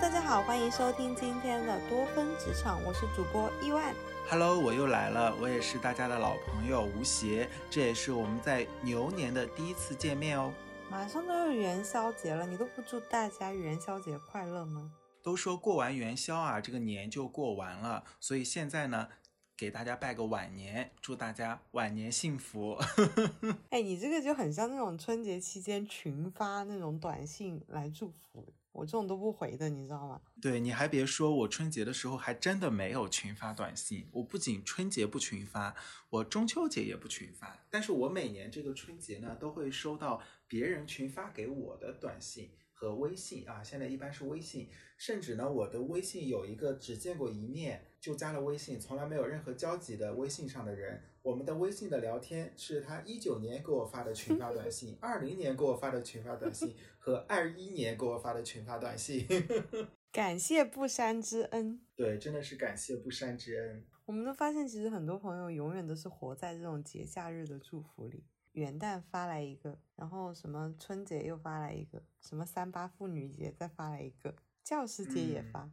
大家好，欢迎收听今天的多芬职场，我是主播伊万。Hello，我又来了，我也是大家的老朋友吴邪，这也是我们在牛年的第一次见面哦。马上都要元宵节了，你都不祝大家元宵节快乐吗？都说过完元宵啊，这个年就过完了，所以现在呢，给大家拜个晚年，祝大家晚年幸福。哎，你这个就很像那种春节期间群发那种短信来祝福，我这种都不回的，你知道吗？对，你还别说，我春节的时候还真的没有群发短信。我不仅春节不群发，我中秋节也不群发，但是我每年这个春节呢，都会收到别人群发给我的短信和微信啊。现在一般是微信，甚至呢，我的微信有一个只见过一面就加了微信，从来没有任何交集的微信上的人，我们的微信的聊天是他一九年给我发的群发短信，二零年给我发的群发短信和二一年给我发的群发短信。感谢不删之恩。对，真的是感谢不删之恩。我们都发现，其实很多朋友永远都是活在这种节假日的祝福里。元旦发来一个，然后什么春节又发来一个，什么三八妇女节再发来一个，教师节也发。嗯，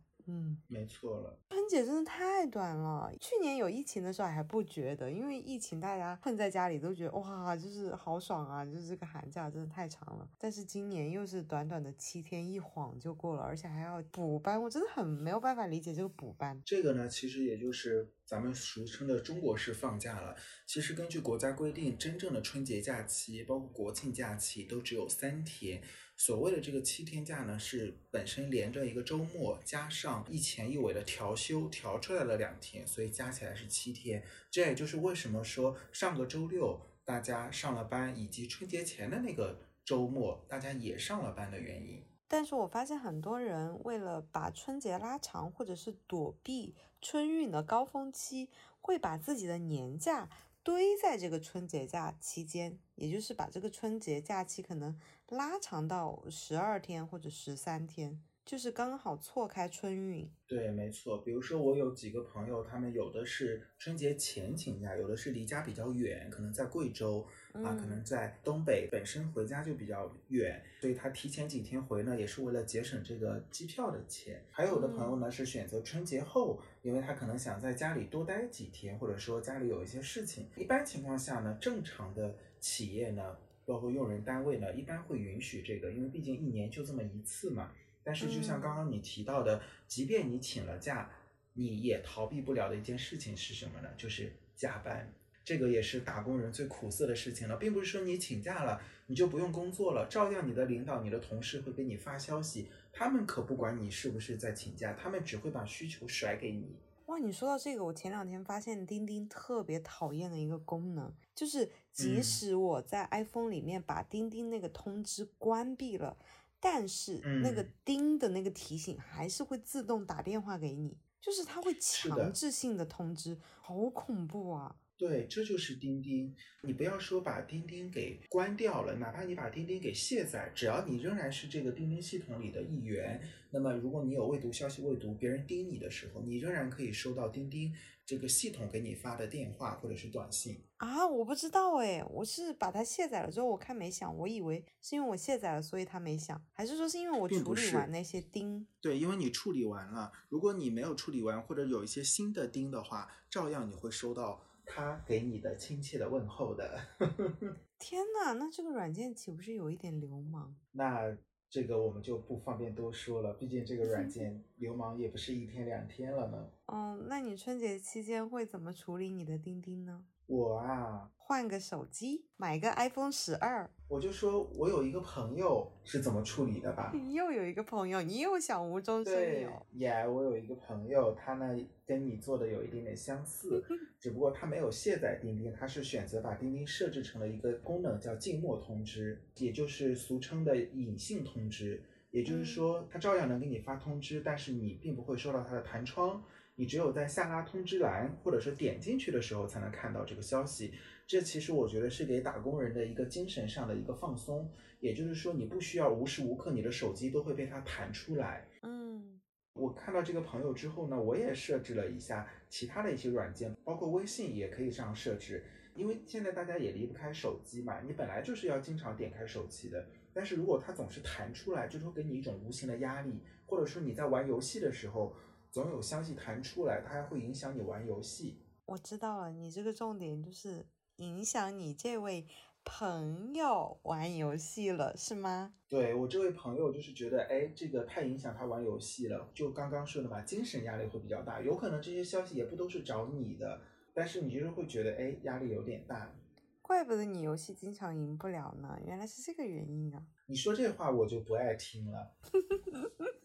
没错了。春节真的太短了。去年有疫情的时候还不觉得，因为疫情大家困在家里都觉得哇，就是好爽啊，就是这个寒假真的太长了。但是今年又是短短的七天，一晃就过了，而且还要补班，我真的很没有办法理解这个补班。这个呢，其实也就是咱们俗称的中国式放假了。其实根据国家规定，真正的春节假期，包括国庆假期，都只有三天。所谓的这个七天假呢，是本身连着一个周末，加上一前一尾的调休，调出来了两天，所以加起来是七天。这也就是为什么说上个周六大家上了班，以及春节前的那个周末大家也上了班的原因。但是我发现很多人为了把春节拉长，或者是躲避春运的高峰期，会把自己的年假堆在这个春节假期间，也就是把这个春节假期可能拉长到十二天或者十三天，就是刚好错开春运。对，没错。比如说，我有几个朋友，他们有的是春节前请假，有的是离家比较远，可能在贵州啊，可能在东北，本身回家就比较远，所以他提前几天回呢，也是为了节省这个机票的钱。还有的朋友呢，是选择春节后，因为他可能想在家里多待几天，或者说家里有一些事情。一般情况下呢，正常的企业呢，包括用人单位呢，一般会允许这个，因为毕竟一年就这么一次嘛。但是，就像刚刚你提到的，即便你请了假，你也逃避不了的一件事情是什么呢？就是加班。这个也是打工人最苦涩的事情了，并不是说你请假了你就不用工作了，照样你的领导、你的同事会给你发消息，他们可不管你是不是在请假，他们只会把需求甩给你。哇，你说到这个，我前两天发现钉钉特别讨厌的一个功能，就是即使我在 iPhone 里面把钉钉那个通知关闭了。但是那个钉的那个提醒还是会自动打电话给你，就是它会强制性的通知，好恐怖啊！对，这就是钉钉。你不要说把钉钉给关掉了，哪怕你把钉钉给卸载，只要你仍然是这个钉钉系统里的一员，那么如果你有未读消息未读，别人盯你的时候，你仍然可以收到钉钉这个系统给你发的电话或者是短信啊！我不知道哎，我是把它卸载了之后，我看没响，我以为是因为我卸载了，所以它没响，还是说是因为我处理完那些钉？对，因为你处理完了，如果你没有处理完或者有一些新的钉的话，照样你会收到。他给你的亲切的问候的，天哪，那这个软件岂不是有一点流氓？那这个我们就不方便多说了，毕竟这个软 件流氓也不是一天两天了呢。嗯，那你春节期间会怎么处理你的钉钉呢？我啊，换个手机，买个 iPhone 十二。我就说我有一个朋友是怎么处理的吧。你又有一个朋友，你又想无中生有。呀，我有一个朋友，他呢跟你做的有一点点相似，只不过他没有卸载钉钉，他是选择把钉钉设置成了一个功能叫静默通知，也就是俗称的隐性通知。也就是说，他照样能给你发通知，但是你并不会收到他的弹窗。你只有在下拉通知栏，或者是点进去的时候，才能看到这个消息。这其实我觉得是给打工人的一个精神上的一个放松。也就是说，你不需要无时无刻你的手机都会被它弹出来。嗯，我看到这个朋友之后呢，我也设置了一下其他的一些软件，包括微信也可以这样设置。因为现在大家也离不开手机嘛，你本来就是要经常点开手机的。但是如果它总是弹出来，就是会给你一种无形的压力，或者说你在玩游戏的时候，总有消息弹出来，它还会影响你玩游戏。我知道了，你这个重点就是影响你这位朋友玩游戏了，是吗？对我这位朋友就是觉得，哎，这个太影响他玩游戏了。就刚刚说的嘛，精神压力会比较大，有可能这些消息也不都是找你的，但是你就是会觉得，哎，压力有点大。怪不得你游戏经常赢不了呢，原来是这个原因啊！你说这话我就不爱听了。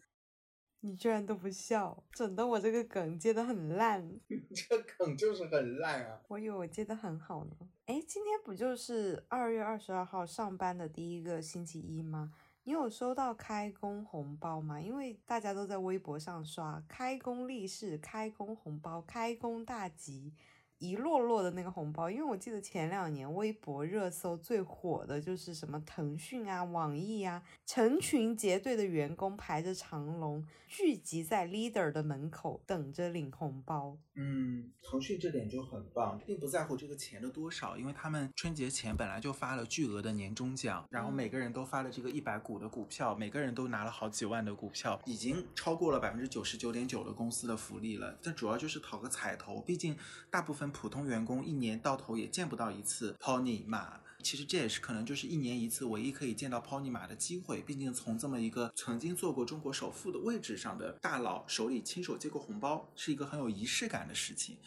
你居然都不笑，整的我这个梗接的很烂。这个梗就是很烂啊！我以为我接的很好呢。哎，今天不就是二月二十二号上班的第一个星期一吗？你有收到开工红包吗？因为大家都在微博上刷开工利是、开工红包、开工大吉。一摞摞的那个红包，因为我记得前两年微博热搜最火的就是什么腾讯啊、网易啊，成群结队的员工排着长龙，聚集在 leader 的门口等着领红包。嗯，腾讯这点就很棒，并不在乎这个钱的多少，因为他们春节前本来就发了巨额的年终奖，然后每个人都发了这个一百股的股票，每个人都拿了好几万的股票，已经超过了百分之九十九点九的公司的福利了。但主要就是讨个彩头，毕竟大部分。普通员工一年到头也见不到一次 Pony 马，其实这也是可能就是一年一次唯一可以见到 Pony 马的机会。毕竟从这么一个曾经做过中国首富的位置上的大佬手里亲手接过红包，是一个很有仪式感的事情。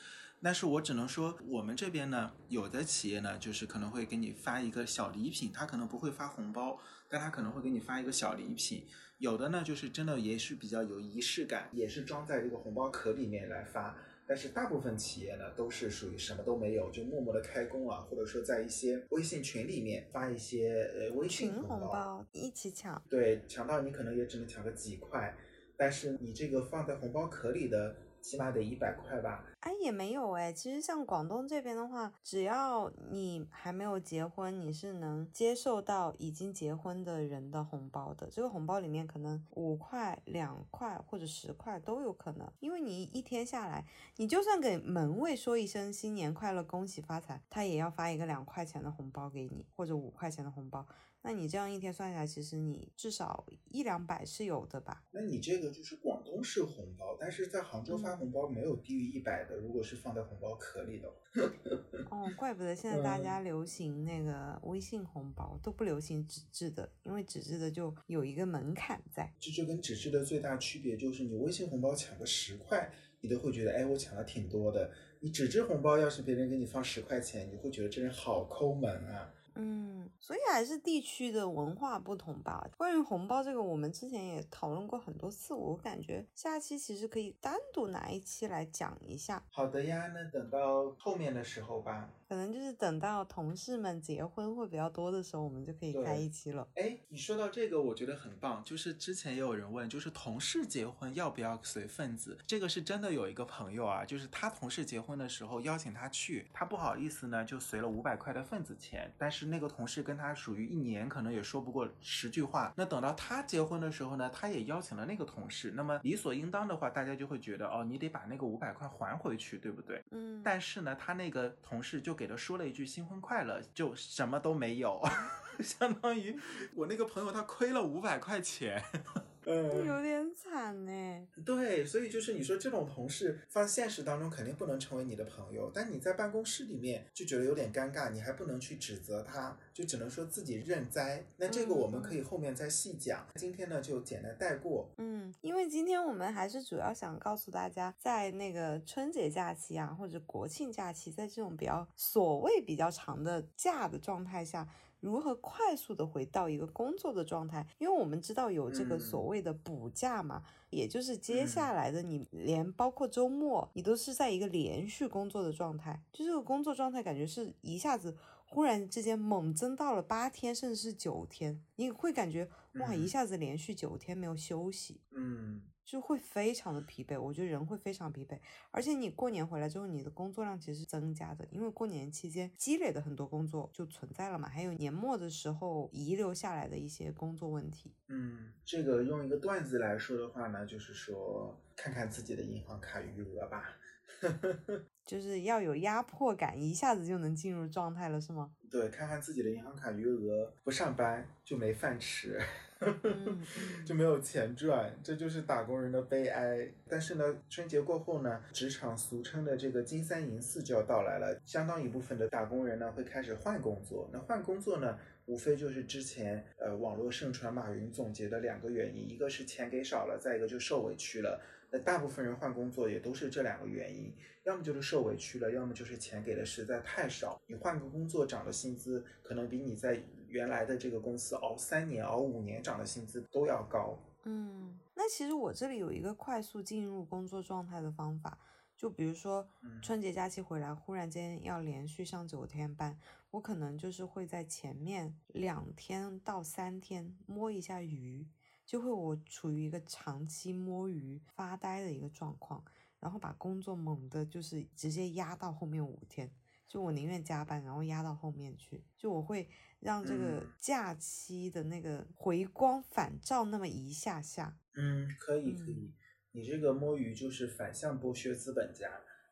但是我只能说，我们这边呢，有的企业呢，就是可能会给你发一个小礼品，他可能不会发红包，但他可能会给你发一个小礼品。有的呢，就是真的也是比较有仪式感，也是装在这个红包壳里面来发。但是大部分企业呢，都是属于什么都没有，就默默的开工啊，或者说在一些微信群里面发一些呃微信红包一起抢，对，抢到你可能也只能抢个几块，但是你这个放在红包壳里的。起码得一百块吧？哎，也没有哎。其实像广东这边的话，只要你还没有结婚，你是能接受到已经结婚的人的红包的。这个红包里面可能五块、两块或者十块都有可能。因为你一天下来，你就算给门卫说一声新年快乐、恭喜发财，他也要发一个两块钱的红包给你，或者五块钱的红包。那你这样一天算下来，其实你至少一两百是有的吧？那你这个就是广东式红包，但是在杭州发红包没有低于一百的，如果是放在红包壳里的。哦，怪不得现在大家流行那个微信红包，都不流行纸质的，因为纸质的就有一个门槛在。这就跟纸质的最大区别就是，你微信红包抢个十块，你都会觉得，哎，我抢了挺多的。你纸质红包要是别人给你放十块钱，你会觉得这人好抠门啊。嗯，所以还是地区的文化不同吧。关于红包这个，我们之前也讨论过很多次，我感觉下期其实可以单独拿一期来讲一下。好的呀，那等到后面的时候吧。可能就是等到同事们结婚会比较多的时候，我们就可以开一期了。哎，你说到这个，我觉得很棒。就是之前也有人问，就是同事结婚要不要随份子？这个是真的有一个朋友啊，就是他同事结婚的时候邀请他去，他不好意思呢，就随了五百块的份子钱。但是那个同事跟他属于一年可能也说不过十句话。那等到他结婚的时候呢，他也邀请了那个同事。那么理所应当的话，大家就会觉得哦，你得把那个五百块还回去，对不对？嗯。但是呢，他那个同事就给。他说了一句新婚快乐，就什么都没有，相当于我那个朋友他亏了五百块钱。嗯，有点惨呢。对，所以就是你说这种同事放现实当中肯定不能成为你的朋友，但你在办公室里面就觉得有点尴尬，你还不能去指责他，就只能说自己认栽。那这个我们可以后面再细讲，今天呢就简单带过。嗯，因为今天我们还是主要想告诉大家，在那个春节假期啊，或者国庆假期，在这种比较所谓比较长的假的状态下。如何快速的回到一个工作的状态？因为我们知道有这个所谓的补假嘛，也就是接下来的你连包括周末，你都是在一个连续工作的状态，就这个工作状态感觉是一下子忽然之间猛增到了八天，甚至是九天，你会感觉哇，一下子连续九天没有休息。嗯，就会非常的疲惫。我觉得人会非常疲惫，而且你过年回来之后，你的工作量其实是增加的，因为过年期间积累的很多工作就存在了嘛，还有年末的时候遗留下来的一些工作问题。嗯，这个用一个段子来说的话呢，就是说看看自己的银行卡余额吧。就是要有压迫感，一下子就能进入状态了，是吗？对，看看自己的银行卡余额，不上班就没饭吃，就没有钱赚，这就是打工人的悲哀。但是呢，春节过后呢，职场俗称的这个金三银四就要到来了，相当一部分的打工人呢会开始换工作。那换工作呢，无非就是之前呃网络盛传马云总结的两个原因，一个是钱给少了，再一个就受委屈了。那大部分人换工作也都是这两个原因，要么就是受委屈了，要么就是钱给的实在太少。你换个工作涨的薪资，可能比你在原来的这个公司熬三年、熬五年涨的薪资都要高。嗯，那其实我这里有一个快速进入工作状态的方法，就比如说春节假期回来，忽然间要连续上九天班，我可能就是会在前面两天到三天摸一下鱼。就会我处于一个长期摸鱼发呆的一个状况，然后把工作猛的，就是直接压到后面五天，就我宁愿加班，然后压到后面去，就我会让这个假期的那个回光返照那么一下下。嗯，可以可以，你这个摸鱼就是反向剥削资本家，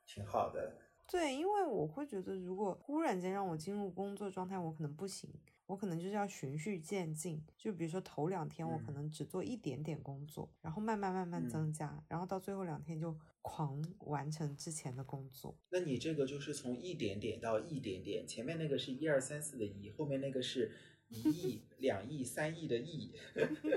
挺好的。对，因为我会觉得，如果忽然间让我进入工作状态，我可能不行。我可能就是要循序渐进，就比如说头两天我可能只做一点点工作，然后慢慢慢慢增加，然后到最后两天就狂完成之前的工作。那你这个就是从一点点到一点点，前面那个是一二三四的一，后面那个是一亿、两亿、三亿的亿。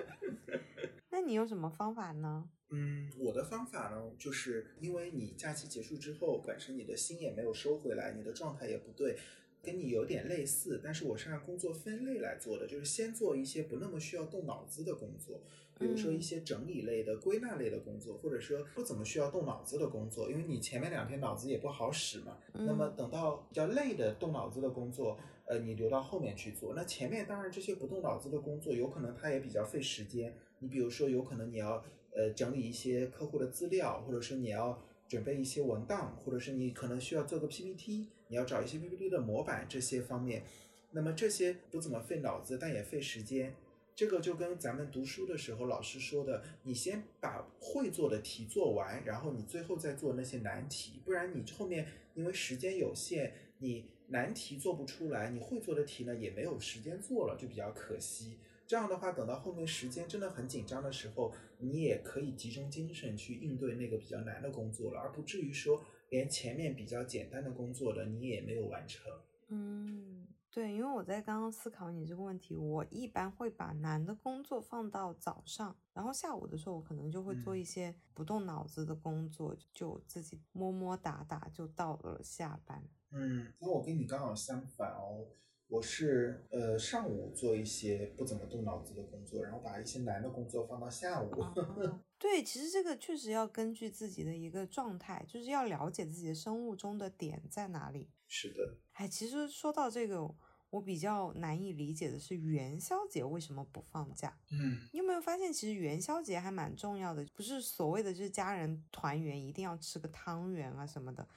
那你有什么方法呢？嗯，我的方法呢，就是因为你假期结束之后，本身你的心也没有收回来，你的状态也不对。跟你有点类似，但是我是按工作分类来做的，就是先做一些不那么需要动脑子的工作，比如说一些整理类的、归纳类的工作，或者说不怎么需要动脑子的工作，因为你前面两天脑子也不好使嘛。那么等到比较累的动脑子的工作，呃，你留到后面去做。那前面当然这些不动脑子的工作，有可能它也比较费时间。你比如说，有可能你要呃整理一些客户的资料，或者是你要。准备一些文档，或者是你可能需要做个 PPT，你要找一些 PPT 的模板这些方面，那么这些不怎么费脑子，但也费时间。这个就跟咱们读书的时候老师说的，你先把会做的题做完，然后你最后再做那些难题，不然你后面因为时间有限，你难题做不出来，你会做的题呢也没有时间做了，就比较可惜。这样的话，等到后面时间真的很紧张的时候，你也可以集中精神去应对那个比较难的工作了，而不至于说连前面比较简单的工作的你也没有完成。嗯，对，因为我在刚刚思考你这个问题，我一般会把难的工作放到早上，然后下午的时候我可能就会做一些不动脑子的工作，就自己摸摸打打就到了下班。嗯，那我跟你刚好相反哦。我是呃上午做一些不怎么动脑子的工作，然后把一些难的工作放到下午。对，其实这个确实要根据自己的一个状态，就是要了解自己的生物钟的点在哪里。是的，哎，其实说到这个，我比较难以理解的是元宵节为什么不放假？嗯，你有没有发现其实元宵节还蛮重要的？不是所谓的就是家人团圆一定要吃个汤圆啊什么的。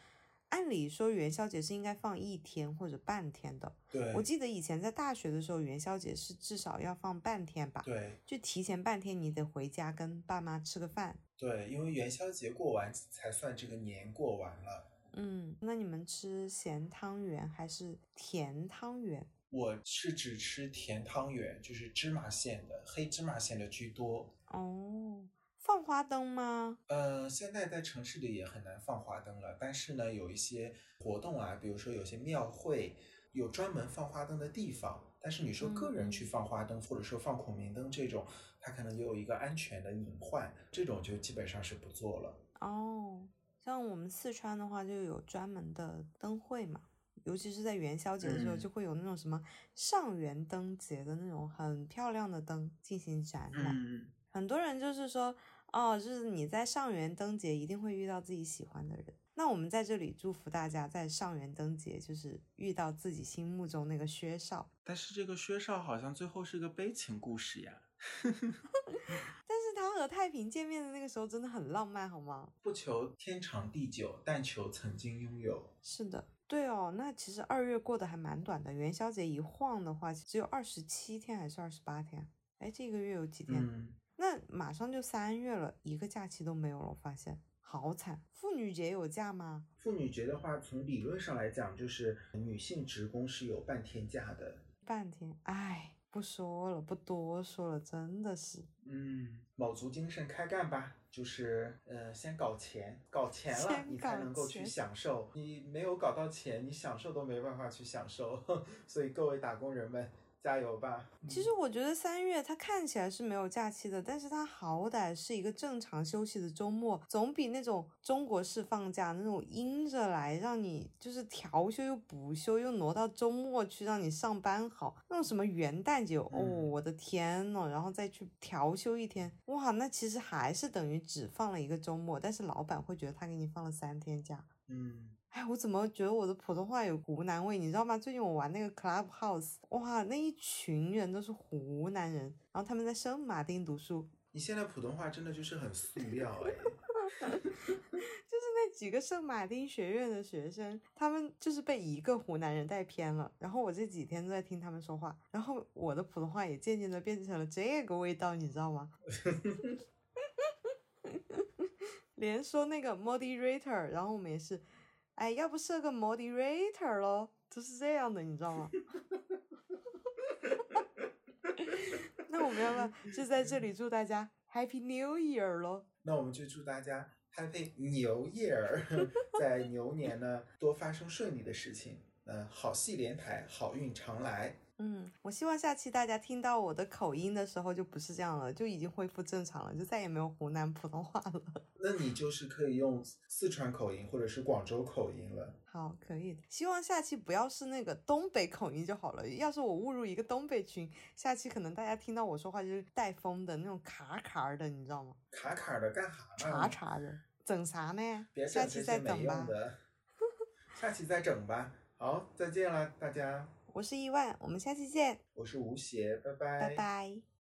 按理说元宵节是应该放一天或者半天的。对，我记得以前在大学的时候，元宵节是至少要放半天吧？对，就提前半天，你得回家跟爸妈吃个饭。对，因为元宵节过完才算这个年过完了。嗯，那你们吃咸汤圆还是甜汤圆？我是只吃甜汤圆，就是芝麻馅的，黑芝麻馅的居多。哦。放花灯吗？呃，现在在城市里也很难放花灯了。但是呢，有一些活动啊，比如说有些庙会有专门放花灯的地方。但是你说个人去放花灯，或者说放孔明灯这种，它可能也有一个安全的隐患，这种就基本上是不做了。哦，像我们四川的话，就有专门的灯会嘛，尤其是在元宵节的时候，就会有那种什么上元灯节的那种很漂亮的灯进行展览。很多人就是说。哦，就是你在上元灯节一定会遇到自己喜欢的人。那我们在这里祝福大家在上元灯节就是遇到自己心目中那个薛少。但是这个薛少好像最后是个悲情故事呀。但是他和太平见面的那个时候真的很浪漫，好吗？不求天长地久，但求曾经拥有。是的，对哦。那其实二月过得还蛮短的，元宵节一晃的话，只有二十七天还是二十八天？哎，这个月有几天？嗯，那马上就三月了，一个假期都没有了，我发现好惨。妇女节有假吗？妇女节的话，从理论上来讲，就是女性职工是有半天假的。半天，哎，不说了，不多说了，真的是。嗯，卯足精神开干吧，就是呃，先搞钱，搞钱了，先你才能够去享受。你没有搞到钱，你享受都没办法去享受。所以各位打工人们，加油吧！其实我觉得三月它看起来是没有假期的，但是它好歹是一个正常休息的周末，总比那种中国式放假那种阴着来，让你就是调休又补休又挪到周末去让你上班好。那种什么元旦节，哦，嗯我的天呐，然后再去调休一天，哇，那其实还是等于只放了一个周末，但是老板会觉得他给你放了三天假。嗯，哎，我怎么觉得我的普通话有湖南味？你知道吗？最近我玩那个 Clubhouse，哇，那一群人都是湖南人，然后他们在圣马丁读书，你现在普通话真的就是很塑料哎。就是那几个圣马丁学院的学生，他们就是被一个湖南人带偏了。然后我这几天都在听他们说话，然后我的普通话也渐渐的变成了这个味道，你知道吗？连说那个 moderator，然后我们也是，哎，要不设个 moderator 咯，就是这样的，你知道吗？那我们要不要 就在这里祝大家 Happy New Year 咯？那我们就祝大家 Happy New Year，在牛年呢多发生顺利的事情，呃，好戏连台，好运常来。嗯，我希望下期大家听到我的口音的时候就不是这样了，就已经恢复正常了，就再也没有湖南普通话了。那你就是可以用四川口音或者是广州口音了。好，可以的。希望下期不要是那个东北口音就好了。要是我误入一个东北群，下期可能大家听到我说话就是带风的那种卡卡的，你知道吗？卡卡的干哈查呢？查的，整啥呢别？下期再整吧。下期再整吧。好，再见了，大家。我是亿万，我们下期见，我是吴邪，拜拜。拜拜。